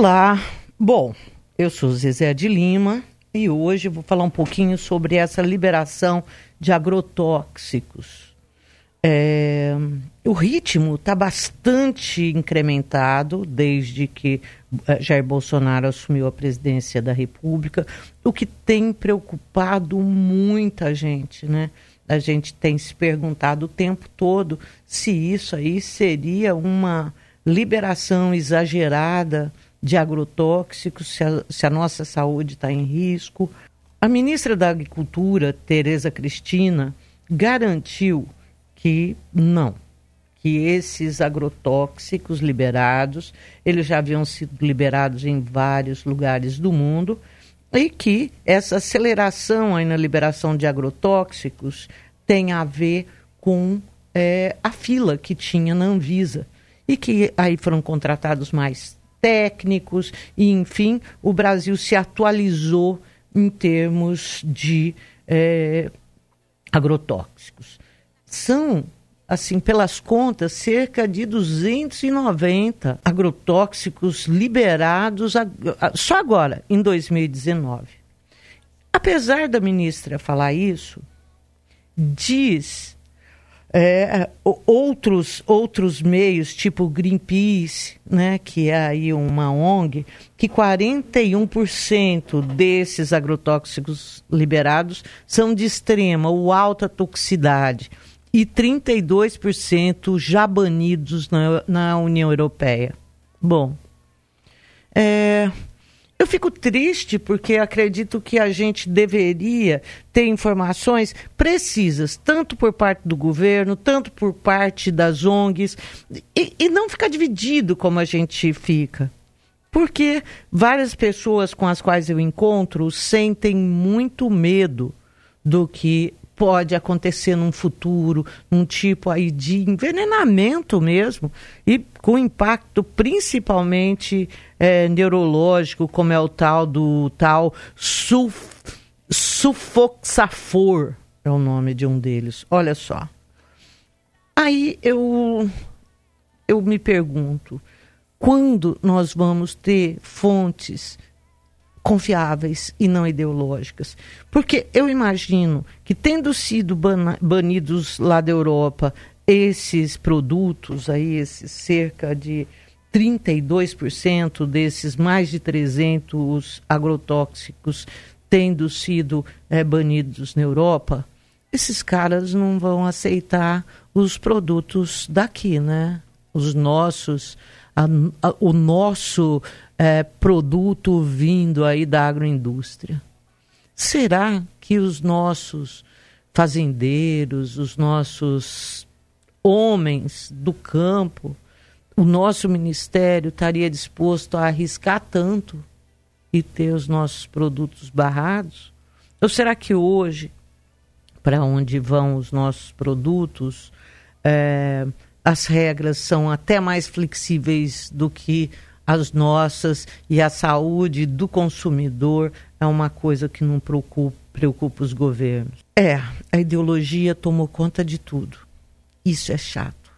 Olá, bom, eu sou Zezé de Lima e hoje vou falar um pouquinho sobre essa liberação de agrotóxicos. É, o ritmo está bastante incrementado desde que é, Jair Bolsonaro assumiu a presidência da República, o que tem preocupado muita gente, né? A gente tem se perguntado o tempo todo se isso aí seria uma liberação exagerada de agrotóxicos, se a, se a nossa saúde está em risco. A ministra da Agricultura, Tereza Cristina, garantiu que não, que esses agrotóxicos liberados, eles já haviam sido liberados em vários lugares do mundo, e que essa aceleração aí na liberação de agrotóxicos tem a ver com é, a fila que tinha na Anvisa e que aí foram contratados mais técnicos, e enfim, o Brasil se atualizou em termos de é, agrotóxicos. São, assim, pelas contas, cerca de 290 agrotóxicos liberados só agora, em 2019. Apesar da ministra falar isso, diz é, outros, outros meios, tipo Greenpeace, né, que é aí uma ONG, que 41% desses agrotóxicos liberados são de extrema ou alta toxicidade e 32% já banidos na, na União Europeia. Bom, é, eu fico triste porque acredito que a gente deveria ter informações precisas, tanto por parte do governo, tanto por parte das ONGs, e, e não ficar dividido como a gente fica. Porque várias pessoas com as quais eu encontro sentem muito medo do que pode acontecer num futuro, um tipo aí de envenenamento mesmo, e com impacto principalmente é, neurológico, como é o tal do tal sulf, sufoxafor, é o nome de um deles. Olha só. Aí eu, eu me pergunto, quando nós vamos ter fontes confiáveis e não ideológicas. Porque eu imagino que, tendo sido banidos lá da Europa esses produtos, aí, esses cerca de 32% desses mais de 300 agrotóxicos tendo sido é, banidos na Europa, esses caras não vão aceitar os produtos daqui, né? Os nossos, a, a, o nosso é, produto vindo aí da agroindústria. Será que os nossos fazendeiros, os nossos homens do campo, o nosso ministério estaria disposto a arriscar tanto e ter os nossos produtos barrados? Ou será que hoje, para onde vão os nossos produtos, é, as regras são até mais flexíveis do que as nossas e a saúde do consumidor é uma coisa que não preocupa, preocupa os governos. É, a ideologia tomou conta de tudo. Isso é chato.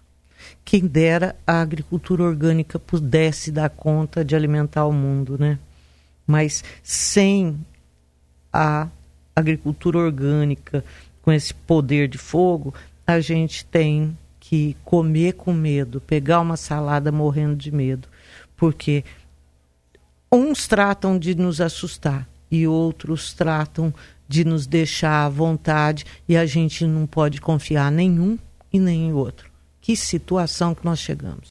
Quem dera a agricultura orgânica pudesse dar conta de alimentar o mundo, né? Mas sem a agricultura orgânica, com esse poder de fogo, a gente tem que comer com medo, pegar uma salada morrendo de medo porque uns tratam de nos assustar e outros tratam de nos deixar à vontade e a gente não pode confiar nenhum e nem em outro. Que situação que nós chegamos.